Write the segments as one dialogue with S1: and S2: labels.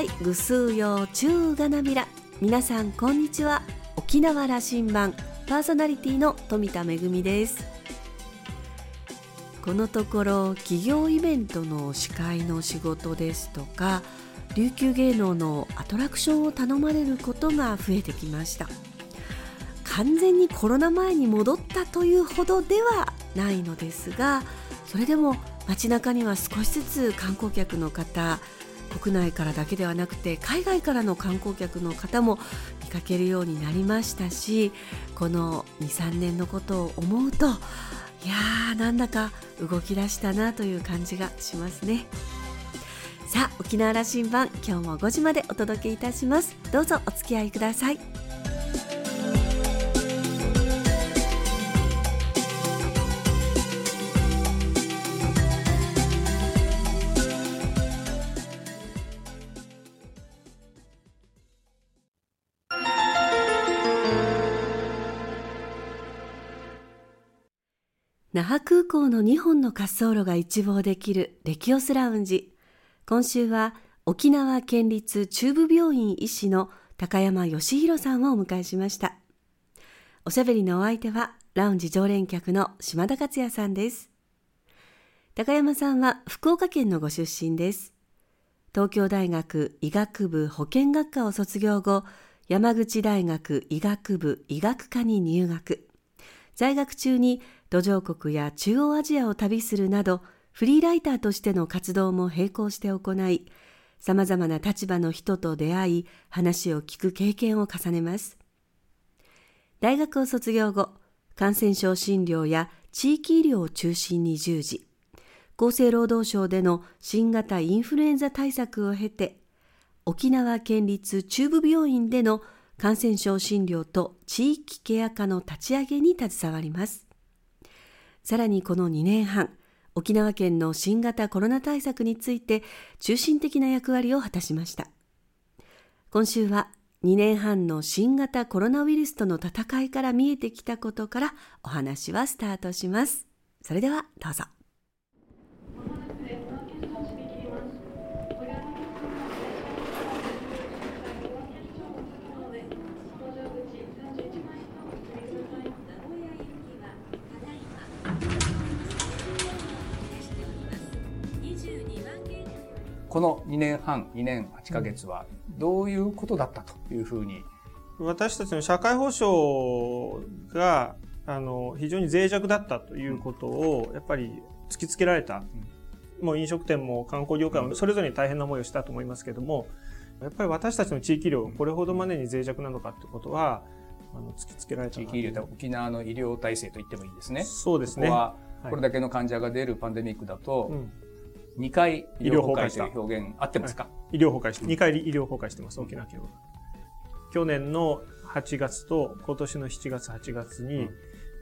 S1: いぐすうようちゅうがなびら。皆さんこんにちは。沖縄羅針盤。パーソナリティの富田恵です。このところ企業イベントの司会の仕事ですとか琉球芸能のアトラクションを頼まれることが増えてきました。完全にコロナ前に戻ったというほどではないのですがそれでも街中には少しずつ観光客の方国内からだけではなくて海外からの観光客の方も見かけるようになりましたしこの23年のことを思うといやーなんだか動き出したなという感じがしますね。さあ沖縄羅針盤今日も5時までお届けいたします。どうぞお付き合いください。那覇空港の2本の滑走路が一望できるレキオスラウンジ。今週は沖縄県立中部病院医師の高山義弘さんをお迎えしました。おしゃべりのお相手はラウンジ常連客の島田克也さんです。高山さんは福岡県のご出身です。東京大学医学部保健学科を卒業後山口大学医学部医学科に入学。在学中に途上国や中央アジアを旅するなどフリーライターとしての活動も並行して行いさまざまな立場の人と出会い話を聞く経験を重ねます。大学を卒業後感染症診療や地域医療を中心に従事。厚生労働省での新型インフルエンザ対策を経て沖縄県立中部病院での感染症診療と地域ケア科の立ち上げに携わります。さらにこの2年半、沖縄県の新型コロナ対策について中心的な役割を果たしました。今週は2年半の新型コロナウイルスとの戦いから見えてきたことからお話はスタートします。それではどうぞ。
S2: この2年半、2年8ヶ月はどういうことだったというふうに、
S3: 私たちの社会保障があの非常に脆弱だったということをやっぱり突きつけられた、うん、もう飲食店も観光業界もそれぞれに大変な思いをしたと思いますけどもやっぱり私たちの地域医療これほどまでに脆弱なのかってことはあの突きつけられた
S2: 地域医療沖縄の医療体制と言ってもいいですね。
S3: そうですね。こ
S2: こはこれだけの患者が出るパンデミックだと、うん2回医療崩壊という表現合ってますか、は
S3: い、医療崩壊して、2回医療崩壊してます、沖縄県は。去年の8月と今年の7月、8月に、うん、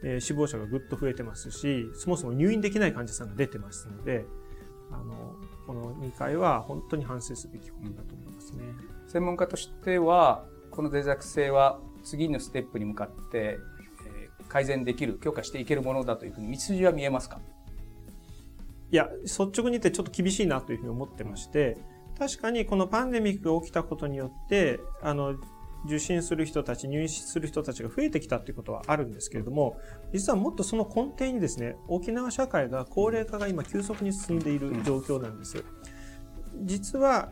S3: えー、死亡者がぐっと増えてますし、そもそも入院できない患者さんが出てますので、あの、この2回は本当に反省すべきことだと思いますね。
S2: うん、専門家としては、この脆弱性は次のステップに向かって、えー、改善できる、強化していけるものだというふうに道筋は見えますか？
S3: いや、率直に言ってちょっと厳しいなというふうに思ってまして、確かにこのパンデミックが起きたことによって、あの、受診する人たち、入院する人たちが増えてきたということはあるんですけれども、実はもっとその根底にですね、沖縄社会が高齢化が今急速に進んでいる状況なんです。実は、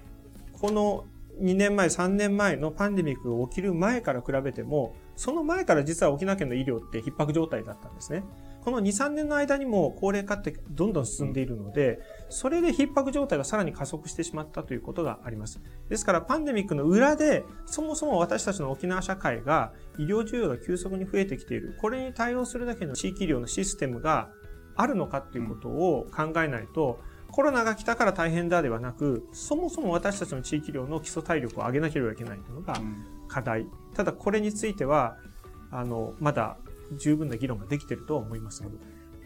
S3: この2年前、3年前のパンデミックが起きる前から比べても、その前から実は沖縄県の医療って逼迫状態だったんですね。この2、3年の間にも高齢化ってどんどん進んでいるので、それで逼迫状態がさらに加速してしまったということがあります。ですからパンデミックの裏で、そもそも私たちの沖縄社会が医療需要が急速に増えてきている。これに対応するだけの地域医療のシステムがあるのかっていうことを考えないと、コロナが来たから大変だではなく、そもそも私たちの地域医療の基礎体力を上げなければいけないというのが課題。ただこれについては、あの、まだ十分な議論ができていると思います。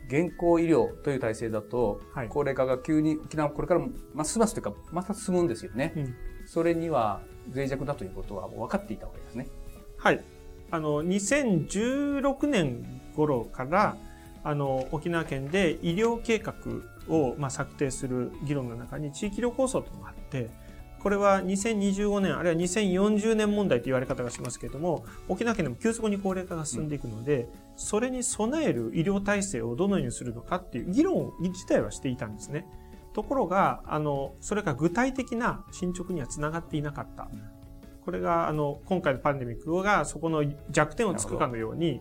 S2: 現行医療という体制だと、はい、高齢化が急に沖縄これからますますというかまた進むんですよね、うん、それには脆弱だということはもう分かっていたわけですね。
S3: はい。あの2016年頃からあの沖縄県で医療計画を、まあ、策定する議論の中に地域医療構想というのがあってこれは2025年あるいは2040年問題と言われ方がしますけれども沖縄県でも急速に高齢化が進んでいくので、それに備える医療体制をどのようにするのかっていう議論自体はしていたんですね。ところがあのそれが具体的な進捗にはつながっていなかった。これがあの今回のパンデミックがそこの弱点をつくかのように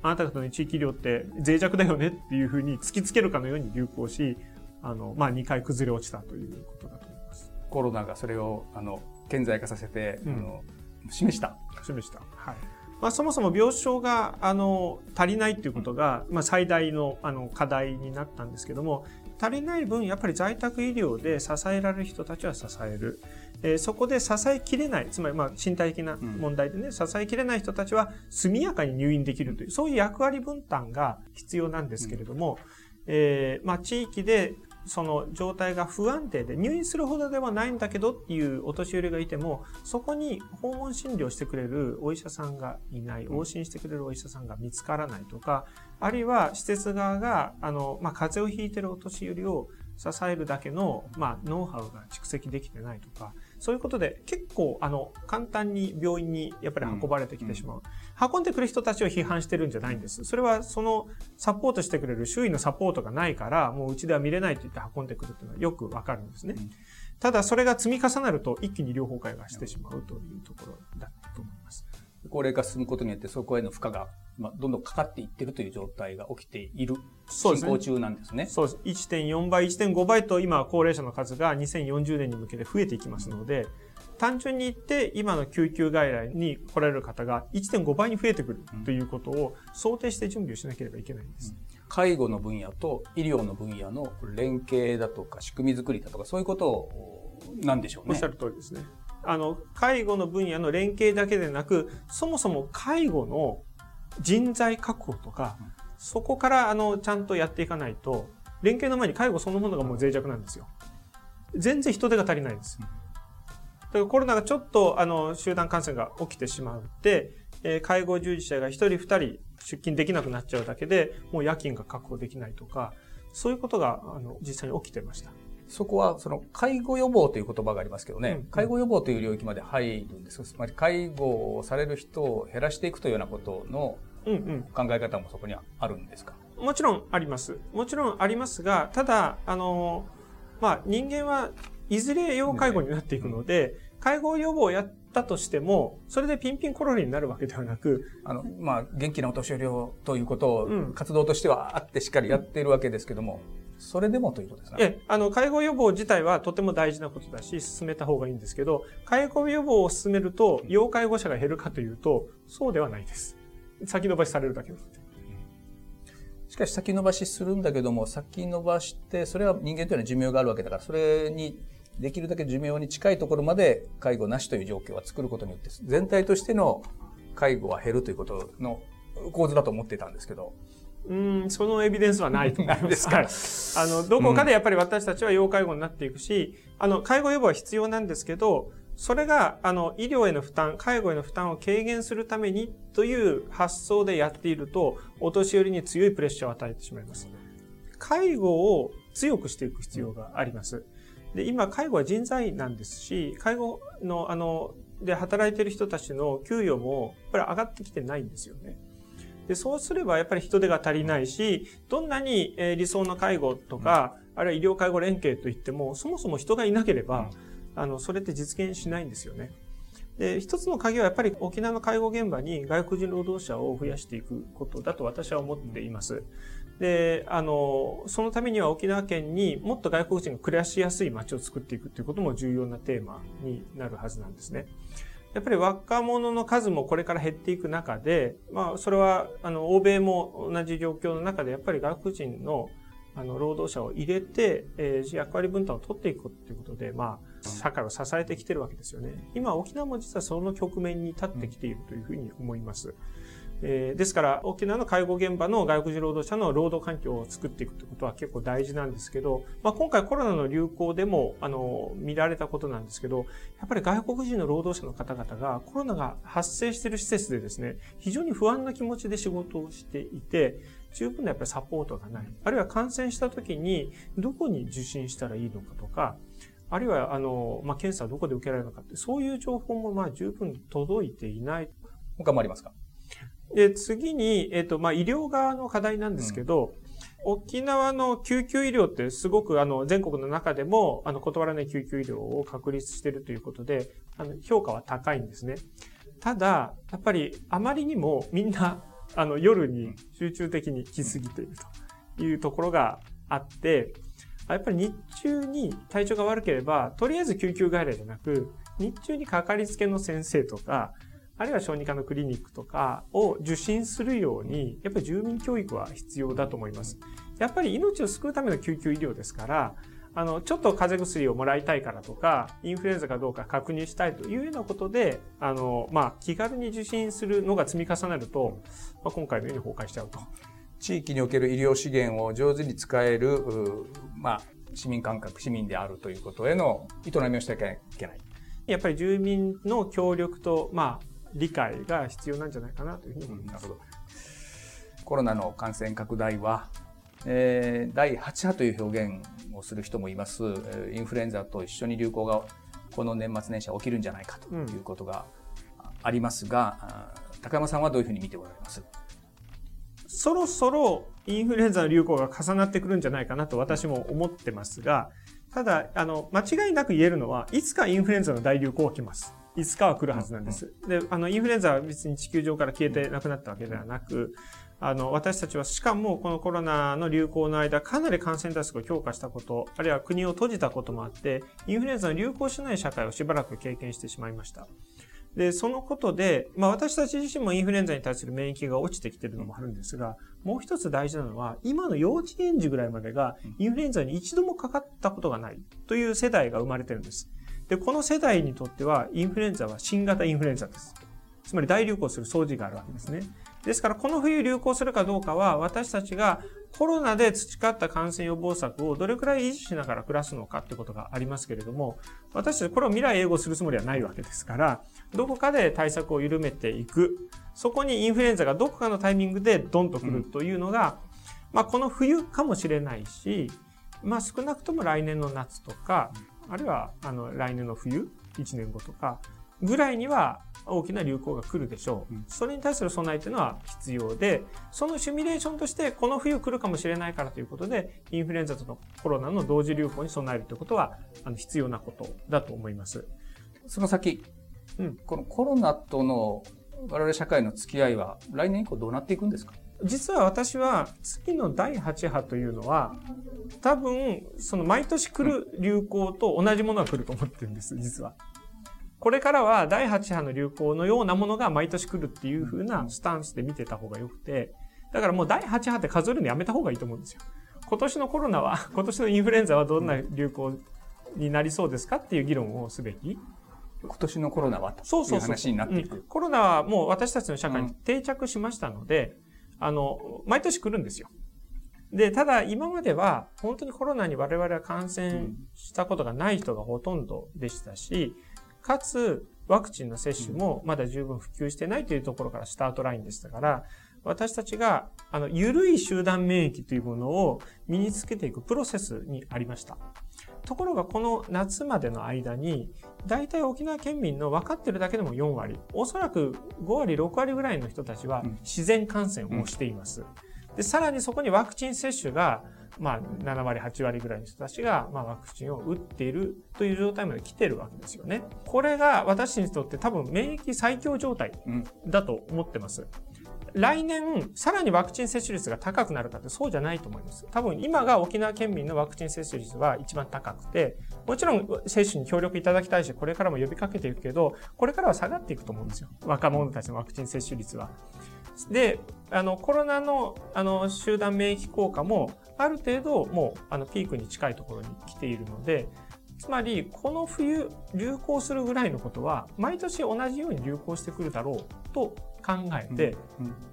S3: あなた方の地域医療って脆弱だよねっていうふうに突きつけるかのように流行しあの、まあ、2回崩れ落ちたということだと。
S2: コロナがそれを、あの、顕在化させて、うん、あの示した。
S3: 示した。はい。まあ、そもそも病床が、あの、足りないということが、まあ、最大の、あの、課題になったんですけども、足りない分、やっぱり在宅医療で支えられる人たちは支える。えー、そこで支えきれない、つまりまあ身体的な問題でね、うん、支えきれない人たちは速やかに入院できるという、そういう役割分担が必要なんですけれども、うん、えー、まあ地域でその状態が不安定で入院するほどではないんだけどっていうお年寄りがいてもそこに訪問診療してくれるお医者さんがいない往診してくれるお医者さんが見つからないとかあるいは施設側があの、まあ、風邪をひいてるお年寄りを支えるだけの、まあ、ノウハウが蓄積できてないとかそういうことで結構あの簡単に病院にやっぱり運ばれてきてしまう。うん、運んでくる人たちを批判してるんじゃないんです。それはそのサポートしてくれる周囲のサポートがないから、もううちでは見れないと言って運んでくるっていうのはよくわかるんですね。うん、ただそれが積み重なると一気に両方崩壊がしてしまうというところだと思います。
S2: 高齢化進むことによってそこへの負荷がまあ、どんどんかかっていってるという状態が起きている進行中なんですね。
S3: そうですね。1.4倍、1.5倍と今高齢者の数が2040年に向けて増えていきますので、単純に言って今の救急外来に来られる方が1.5倍に増えてくるということを想定して準備をしなければいけないんです。
S2: 介護の分野と医療の分野の連携だとか仕組み作りだとかそういうことをなんでしょうね。
S3: おっしゃる通りですね。あの、介護の分野の連携だけでなく、そもそも介護の人材確保とか、そこからあのちゃんとやっていかないと、連携の前に介護そのものがもう脆弱なんですよ。全然人手が足りないんです。だからコロナがちょっとあの集団感染が起きてしまって、えー、介護従事者が一人二人出勤できなくなっちゃうだけで、もう夜勤が確保できないとか、そういうことがあの実際に起きてました。
S2: そこは、その、介護予防という言葉がありますけどね、うん、介護予防という領域まで入るんですつまり、介護をされる人を減らしていくというようなことの考え方もそこにはあるんですか、
S3: うんうん、もちろんあります。もちろんありますが、ただ、あの、まあ、人間はいずれ要介護になっていくので、介護予防をやったとしても、それでピンピンコロリになるわけではなく、
S2: あの、まあ、元気なお年寄りをということを、活動としてはあってしっかりやっているわけですけども、それでもということですか
S3: え、あの、介護予防自体はとても大事なことだし、進めた方がいいんですけど、介護予防を進めると、要介護者が減るかというと、そうではないです。先延ばしされるだけです。
S2: しかし先延ばしするんだけども、先延ばして、それは人間というのは寿命があるわけだから、それにできるだけ寿命に近いところまで介護なしという状況は作ることによって、全体としての介護は減るということの構図だと思っていたんですけど、
S3: うん、そのエビデンスはないと思います。はい。あの、どこかでやっぱり私たちは要介護になっていくし、あの、介護予防は必要なんですけど、それが、あの、医療への負担、介護への負担を軽減するためにという発想でやっていると、お年寄りに強いプレッシャーを与えてしまいます。介護を強くしていく必要があります。で、今、介護は人材なんですし、介護の、あの、で働いている人たちの給与も、やっぱり上がってきてないんですよね。で、そうすればやっぱり人手が足りないし、どんなに理想の介護とか、あるいは医療介護連携といっても、そもそも人がいなければ、あの、それって実現しないんですよね。で、一つの鍵はやっぱり沖縄の介護現場に外国人労働者を増やしていくことだと私は思っています。で、あの、そのためには沖縄県にもっと外国人が暮らしやすい街を作っていくということも重要なテーマになるはずなんですね。やっぱり若者の数もこれから減っていく中で、まあ、それは、あの、欧米も同じ状況の中で、やっぱり外国人の、あの、労働者を入れて、えー、役割分担を取っていくということで、まあ、社会を支えてきてるわけですよね。今、沖縄も実はその局面に立ってきているというふうに思います。えー、ですから、沖縄の介護現場の外国人労働者の労働環境を作っていくということは結構大事なんですけど、まあ、今回コロナの流行でも、あの、見られたことなんですけど、やっぱり外国人の労働者の方々がコロナが発生している施設でですね、非常に不安な気持ちで仕事をしていて、十分なやっぱりサポートがない。あるいは感染した時にどこに受診したらいいのかとか、あるいは、あの、まあ、検査はどこで受けられるのかって、そういう情報も、まあ、十分届いていない。
S2: 他もありますか？
S3: で、次に、えっ、と、まあ、医療側の課題なんですけど、沖縄の救急医療ってすごくあの全国の中でもあの断らない救急医療を確立しているということであの評価は高いんですね。ただ、やっぱりあまりにもみんなあの夜に集中的に来すぎているというところがあって、やっぱり日中に体調が悪ければ、とりあえず救急外来じゃなく、日中にかかりつけの先生とか、あるいは小児科のクリニックとかを受診するように、やっぱり住民教育は必要だと思います。やっぱり命を救うための救急医療ですから、あの、ちょっと風邪薬をもらいたいからとか、インフルエンザかどうか確認したいというようなことで、あの、まあ、気軽に受診するのが積み重なると、まあ、今回のように崩壊しちゃうと。
S2: 地域における医療資源を上手に使える、まあ、市民感覚、市民であるということへの営みをしていけない。
S3: やっぱり住民の協力と、まあ、理解が必要なんじゃないかなというふうに思います。うん、
S2: コロナの感染拡大は、えー、第8波という表現をする人もいます。インフルエンザと一緒に流行がこの年末年始は起きるんじゃないかということがありますが、うん、高山さんはどういうふうに見ておられます？
S3: そろそろインフルエンザの流行が重なってくるんじゃないかなと私も思ってますが、ただ、あの、間違いなく言えるのは、いつかインフルエンザの大流行が来ます。いつかは来るはずなんです。で、あの、インフルエンザは別に地球上から消えてなくなったわけではなく、あの、私たちはしかもこのコロナの流行の間、かなり感染対策を強化したこと、あるいは国を閉じたこともあって、インフルエンザの流行しない社会をしばらく経験してしまいました。で、そのことで、まあ私たち自身もインフルエンザに対する免疫が落ちてきてるのもあるんですが、もう一つ大事なのは、今の幼稚園児ぐらいまでがインフルエンザに一度もかかったことがないという世代が生まれてるんです。で、この世代にとっては、インフルエンザは新型インフルエンザです。つまり大流行する掃除があるわけですね。ですから、この冬流行するかどうかは、私たちがコロナで培った感染予防策をどれくらい維持しながら暮らすのかってことがありますけれども、私たちこれを未来永劫するつもりはないわけですから、どこかで対策を緩めていく。そこにインフルエンザがどこかのタイミングでドンと来るというのが、うん、まあこの冬かもしれないし、まあ少なくとも来年の夏とか、あるいはあの来年の冬、1年後とか、ぐらいには大きな流行が来るでしょう。それに対する備えというのは必要で、そのシミュレーションとしてこの冬来るかもしれないからということで、インフルエンザとコロナの同時流行に備えるということは、あの必要なことだと思います。
S2: その先、うん、このコロナとの我々社会の付き合いは来年以降どうなっていくんですか？
S3: 実は私は次の第8波というのは多分その毎年来る流行と同じものが来ると思ってるんです実は。これからは第8波の流行のようなものが毎年来るっていう風なスタンスで見てた方がよくて、だからもう第8波って数えるのやめた方がいいと思うんですよ。今年のコロナは、今年のインフルエンザはどんな流行になりそうですかっていう議論をすべき。
S2: 今年のコロナはという話になっていく。
S3: コロナはもう私たちの社会に定着しましたので、うん、あの、毎年来るんですよ。で、ただ今までは本当にコロナに我々は感染したことがない人がほとんどでしたし、かつ、ワクチンの接種もまだ十分普及してないというところからスタートラインでしたから、私たちが、あの、緩い集団免疫というものを身につけていくプロセスにありました。ところが、この夏までの間に、大体沖縄県民の分かってるだけでも4割、おそらく5割、6割ぐらいの人たちは自然感染をしています。で、さらにそこにワクチン接種がまあ、7割、8割ぐらいの人たちが、まあ、ワクチンを打っているという状態まで来てるわけですよね。これが私にとって多分免疫最強状態だと思ってます。来年、さらにワクチン接種率が高くなるかってそうじゃないと思います。多分今が沖縄県民のワクチン接種率は一番高くて、もちろん接種に協力いただきたいし、これからも呼びかけていくけど、これからは下がっていくと思うんですよ。若者たちのワクチン接種率は。で、あの、コロナの、あの、集団免疫効果も、ある程度、もう、あの、ピークに近いところに来ているので、つまり、この冬、流行するぐらいのことは、毎年同じように流行してくるだろうと考えて、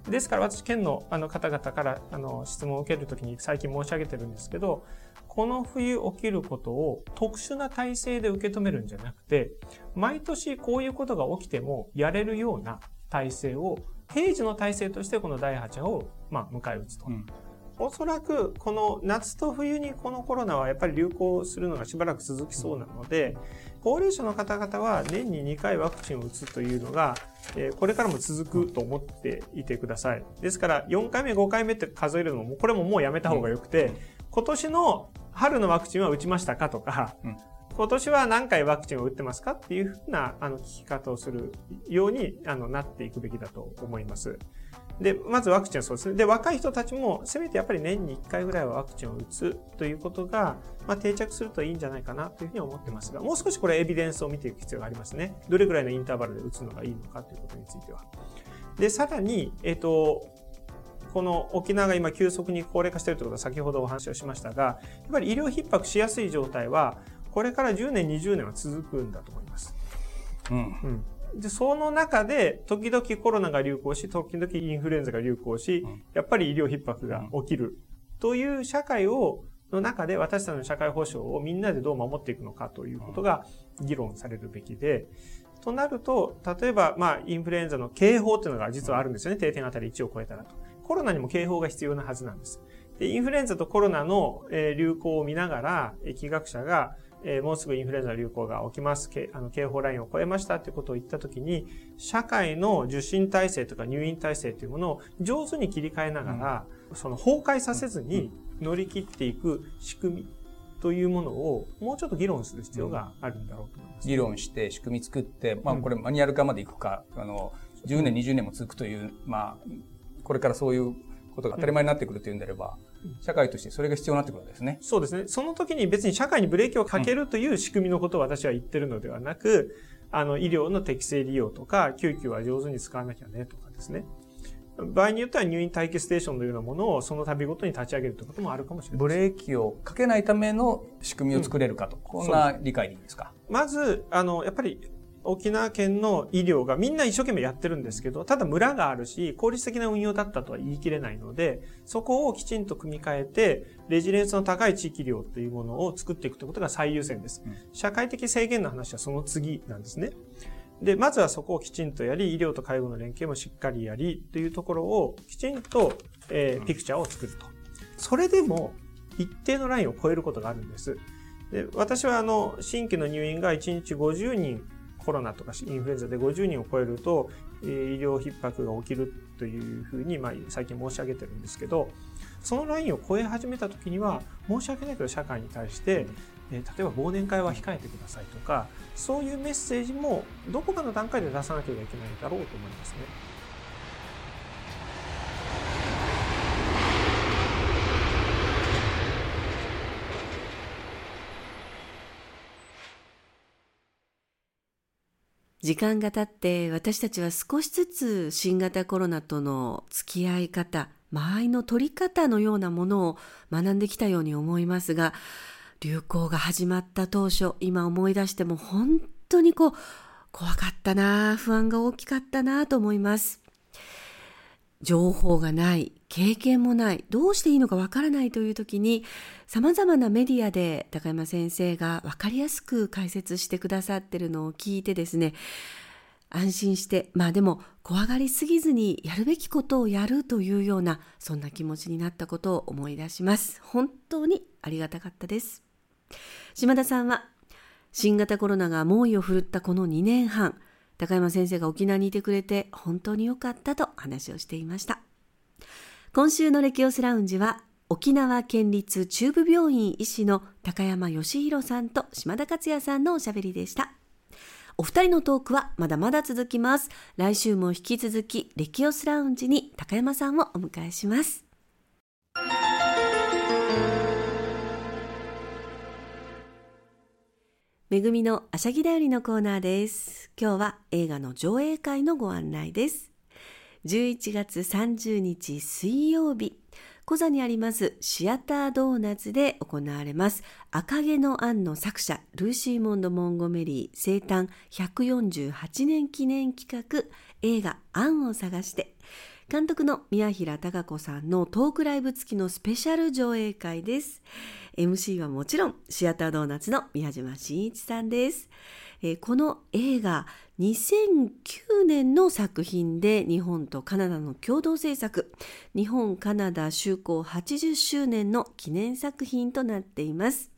S3: ですから私、県のあの方々からあの質問を受けるときに最近申し上げてるんですけど、この冬起きることを特殊な体制で受け止めるんじゃなくて、毎年こういうことが起きてもやれるような体制を平時の体制としてこの第8波を、まあ、迎え撃つと。うん、おそらくこの夏と冬にこのコロナはやっぱり流行するのがしばらく続きそうなので、高齢者の方々は年に2回ワクチンを打つというのが、えこれからも続くと思っていてください。ですから4回目、5回目って数えるのも、これももうやめた方がよくて、今年の春のワクチンは打ちましたかとか、今年は何回ワクチンを打ってますかっていうふうなあの聞き方をするようにあのなっていくべきだと思います。で、まずワクチンはそうですね。で、若い人たちも、せめてやっぱり年に1回ぐらいはワクチンを打つということが、まあ、定着するといいんじゃないかなというふうに思ってますが、もう少しこれエビデンスを見ていく必要がありますね。どれぐらいのインターバルで打つのがいいのかということについては。で、さらに、えっ、ー、と、この沖縄が今急速に高齢化しているということは先ほどお話をしましたが、やっぱり医療逼迫しやすい状態は、これから10年、20年は続くんだと思います。うん。うんで、その中で、時々コロナが流行し、時々インフルエンザが流行し、やっぱり医療逼迫が起きる。という社会を、の中で私たちの社会保障をみんなでどう守っていくのかということが議論されるべきで、となると、例えば、まあ、インフルエンザの警報っていうのが実はあるんですよね。定点あたり1を超えたらと。コロナにも警報が必要なはずなんです。で、インフルエンザとコロナの流行を見ながら、疫学者が、えー、もうすぐインフルエンザの流行が起きます。あの警報ラインを超えましたってことを言ったときに、社会の受診体制とか入院体制というものを上手に切り替えながら、うん、その崩壊させずに乗り切っていく仕組みというものをもうちょっと議論する必要があるんだろうと思います。
S2: 議論して仕組み作って、まあこれマニュアル化までいくか、あの、10年、20年も続くという、まあ、これからそういうことが当たり前になってくるというんであれば、社会としてそれが必要になってくるわけですね。
S3: そうですね。その時に別に社会にブレーキをかけるという仕組みのことを私は言ってるのではなく、あの、医療の適正利用とか、救急は上手に使わなきゃねとかですね。場合によっては入院待機ステーションのようなものをその度ごとに立ち上げるということもあるかもしれない。
S2: ブレーキをかけないための仕組みを作れるかと。うん、こんな理解でいいですか？
S3: まず、あの、やっぱり沖縄県の医療がみんな一生懸命やってるんですけど、ただ村があるし、効率的な運用だったとは言い切れないので、そこをきちんと組み替えて、レジリエンスの高い地域医療というものを作っていくということが最優先です。社会的制限の話はその次なんですね。で、まずはそこをきちんとやり、医療と介護の連携もしっかりやり、というところをきちんと、えー、ピクチャーを作ると。それでも、一定のラインを超えることがあるんです。で私はあの、新規の入院が1日50人コロナとかインフルエンザで50人を超えると、医療逼迫が起きるというふうに、まあ、最近申し上げてるんですけど、そのラインを超え始めた時には、申し訳ないけど社会に対して、え例えば忘年会は控えてくださいとか、そういうメッセージもどこかの段階で出さなければいけないだろうと思いますね。
S1: 時間が経って私たちは少しずつ新型コロナとの付き合い方、間合いの取り方のようなものを学んできたように思いますが、流行が始まった当初、今思い出しても本当にこう、怖かったな不安が大きかったなと思います。情報がない、経験もない、どうしていいのかわからないという時に、様々なメディアで高山先生がわかりやすく解説してくださってるのを聞いてですね、安心して、まあでも怖がりすぎずにやるべきことをやるというような、そんな気持ちになったことを思い出します。本当にありがたかったです。島田さんは、新型コロナが猛威を振るったこの2年半、高山先生が沖縄にいてくれて本当に良かったと話をしていました。今週のレキオスラウンジは沖縄県立中部病院医師の高山義弘さんと島田克也さんのおしゃべりでした。お二人のトークはまだまだ続きます。来週も引き続きレキオスラウンジに高山さんをお迎えします。めぐみのあしゃぎだよりのコーナーです。今日は映画の上映会のご案内です。11月30日水曜日、小座にありますシアタードーナツで行われます赤毛のアンの作者ルーシーモンド・モンゴメリー生誕148年記念企画映画アンを探して監督の宮平貴子さんのトークライブ付きのスペシャル上映会です。MC はもちろんシアタードーナツの宮島真一さんです。えー、この映画2009年の作品で日本とカナダの共同制作日本カナダ就航80周年の記念作品となっています。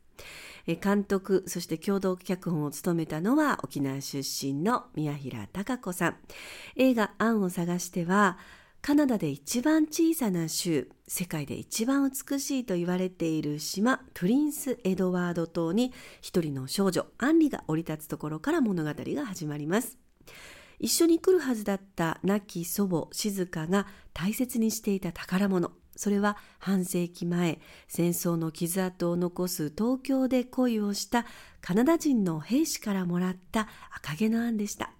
S1: 監督そして共同脚本を務めたのは沖縄出身の宮平貴子さん映画「アンを探しては」カナダで一番小さな州、世界で一番美しいと言われている島、プリンス・エドワード島に一人の少女、アンリが降り立つところから物語が始まります。一緒に来るはずだった亡き祖母、静香が大切にしていた宝物。それは半世紀前、戦争の傷跡を残す東京で恋をしたカナダ人の兵士からもらった赤毛のアンでした。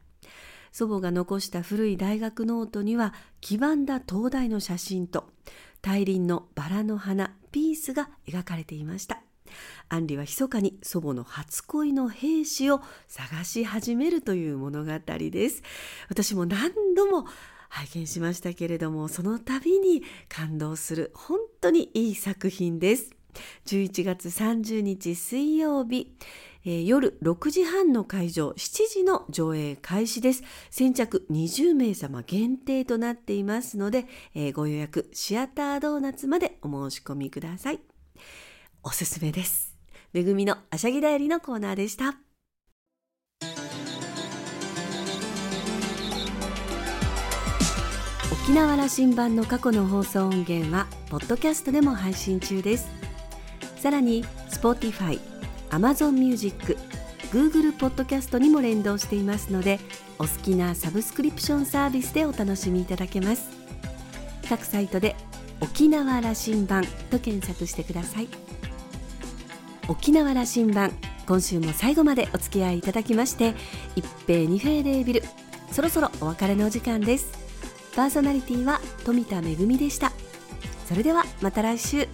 S1: 祖母が残した古い大学ノートには黄ばんだ灯台の写真と大輪のバラの花ピースが描かれていました。アンリは密かに祖母の初恋の兵士を探し始めるという物語です。私も何度も拝見しましたけれどもその度に感動する本当にいい作品です。11月30日水曜日えー、夜6時半の会場、7時の上映開始です。先着20名様限定となっていますので、えー、ご予約、シアタードーナツまでお申し込みください。おすすめです。めぐみのあしゃぎだよりのコーナーでした。沖縄羅針盤の過去の放送音源は、ポッドキャストでも配信中です。さらに、Spotify、Amazon Music、Google Podcast にも連動していますので、お好きなサブスクリプションサービスでお楽しみいただけます。各サイトで沖縄羅針盤と検索してください。沖縄羅針盤、今週も最後までお付き合いいただきまして、一平二平デービル、そろそろお別れのお時間です。パーソナリティは富田恵でした。それではまた来週。